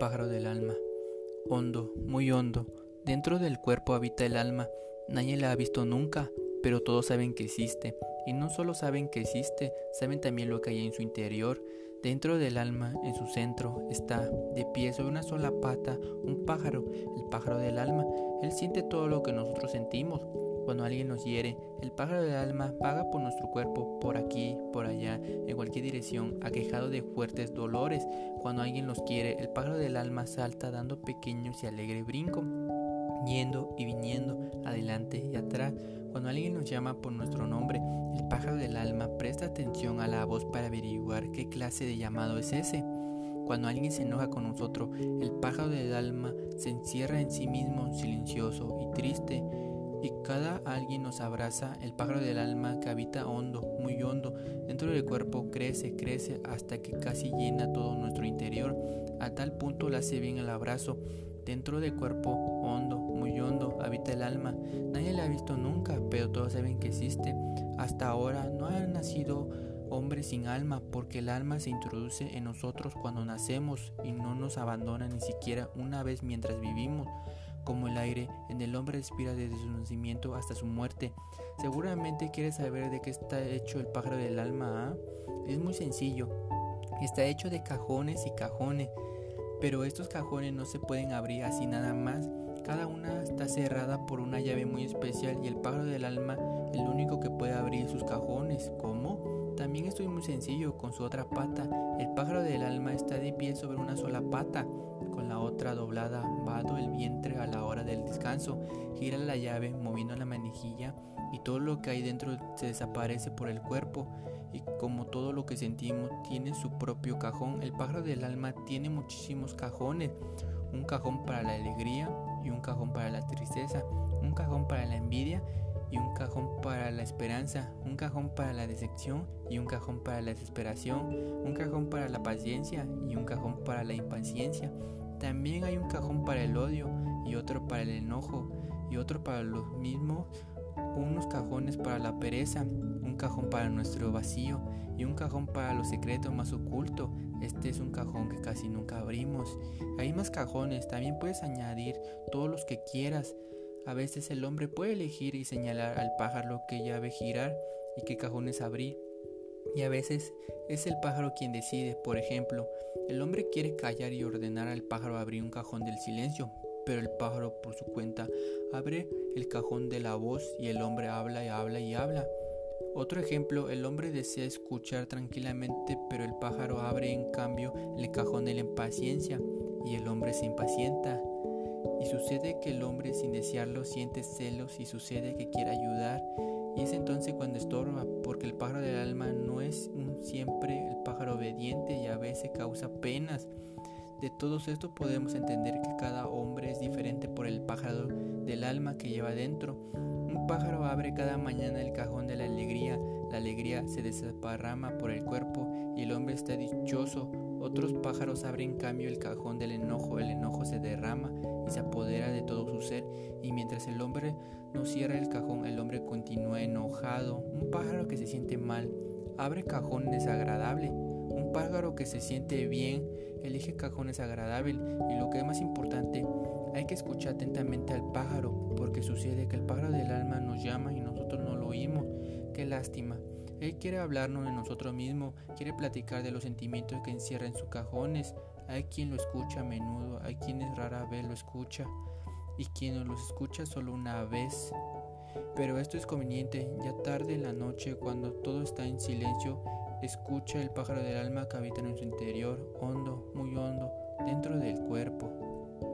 pájaro del alma. Hondo, muy hondo, dentro del cuerpo habita el alma. Nadie la ha visto nunca, pero todos saben que existe. Y no solo saben que existe, saben también lo que hay en su interior. Dentro del alma, en su centro, está, de pie sobre una sola pata, un pájaro, el pájaro del alma. Él siente todo lo que nosotros sentimos. Cuando alguien nos hiere, el pájaro del alma vaga por nuestro cuerpo, por aquí, por allá, en cualquier dirección, aquejado de fuertes dolores. Cuando alguien nos quiere, el pájaro del alma salta dando pequeños y alegre brinco, yendo y viniendo, adelante y atrás. Cuando alguien nos llama por nuestro nombre, el pájaro del alma presta atención a la voz para averiguar qué clase de llamado es ese. Cuando alguien se enoja con nosotros, el pájaro del alma se encierra en sí mismo silencioso y triste y cada alguien nos abraza, el pájaro del alma que habita hondo, muy hondo, dentro del cuerpo crece, crece hasta que casi llena todo nuestro interior. A tal punto le hace bien el abrazo. Dentro del cuerpo hondo, muy hondo, habita el alma. Nadie la ha visto nunca, pero todos saben que existe. Hasta ahora no ha nacido hombre sin alma, porque el alma se introduce en nosotros cuando nacemos y no nos abandona ni siquiera una vez mientras vivimos como el aire en el hombre respira desde su nacimiento hasta su muerte. Seguramente quieres saber de qué está hecho el pájaro del alma. ¿ah? Es muy sencillo. Está hecho de cajones y cajones. Pero estos cajones no se pueden abrir así nada más. Cada una está cerrada por una llave muy especial y el pájaro del alma el único que puede abrir sus cajones. ¿Cómo? También esto es muy sencillo con su otra pata. El pájaro del alma está de pie sobre una sola pata. Con la otra doblada, vado el vientre a la hora del descanso, gira la llave moviendo la manijilla y todo lo que hay dentro se desaparece por el cuerpo. Y como todo lo que sentimos tiene su propio cajón, el pájaro del alma tiene muchísimos cajones, un cajón para la alegría y un cajón para la tristeza, un cajón para la envidia y un cajón la esperanza, un cajón para la decepción y un cajón para la desesperación, un cajón para la paciencia y un cajón para la impaciencia. También hay un cajón para el odio y otro para el enojo y otro para los mismos, unos cajones para la pereza, un cajón para nuestro vacío y un cajón para los secretos más ocultos. Este es un cajón que casi nunca abrimos. Hay más cajones, también puedes añadir todos los que quieras. A veces el hombre puede elegir y señalar al pájaro qué llave girar y qué cajones abrir. Y a veces es el pájaro quien decide. Por ejemplo, el hombre quiere callar y ordenar al pájaro abrir un cajón del silencio, pero el pájaro por su cuenta abre el cajón de la voz y el hombre habla y habla y habla. Otro ejemplo, el hombre desea escuchar tranquilamente, pero el pájaro abre en cambio el cajón de la impaciencia y el hombre se impacienta. Y sucede que el hombre sin desearlo siente celos y sucede que quiere ayudar. Y es entonces cuando estorba, porque el pájaro del alma no es siempre el pájaro obediente y a veces causa penas. De todos esto podemos entender que cada hombre es diferente por el pájaro del alma que lleva dentro. Un pájaro abre cada mañana el cajón de la alegría, la alegría se desparrama por el cuerpo y el hombre está dichoso. Otros pájaros abren en cambio el cajón del enojo, y mientras el hombre no cierra el cajón, el hombre continúa enojado. Un pájaro que se siente mal abre cajón desagradable. Un pájaro que se siente bien elige cajones agradables y lo que es más importante, hay que escuchar atentamente al pájaro porque sucede que el pájaro del alma nos llama y nosotros no lo oímos. Qué lástima. Él quiere hablarnos de nosotros mismos, quiere platicar de los sentimientos que encierra en sus cajones, hay quien lo escucha a menudo, hay quienes rara vez lo escucha y quien los escucha solo una vez. Pero esto es conveniente, ya tarde en la noche, cuando todo está en silencio, escucha el pájaro del alma que habita en su interior, hondo, muy hondo, dentro del cuerpo.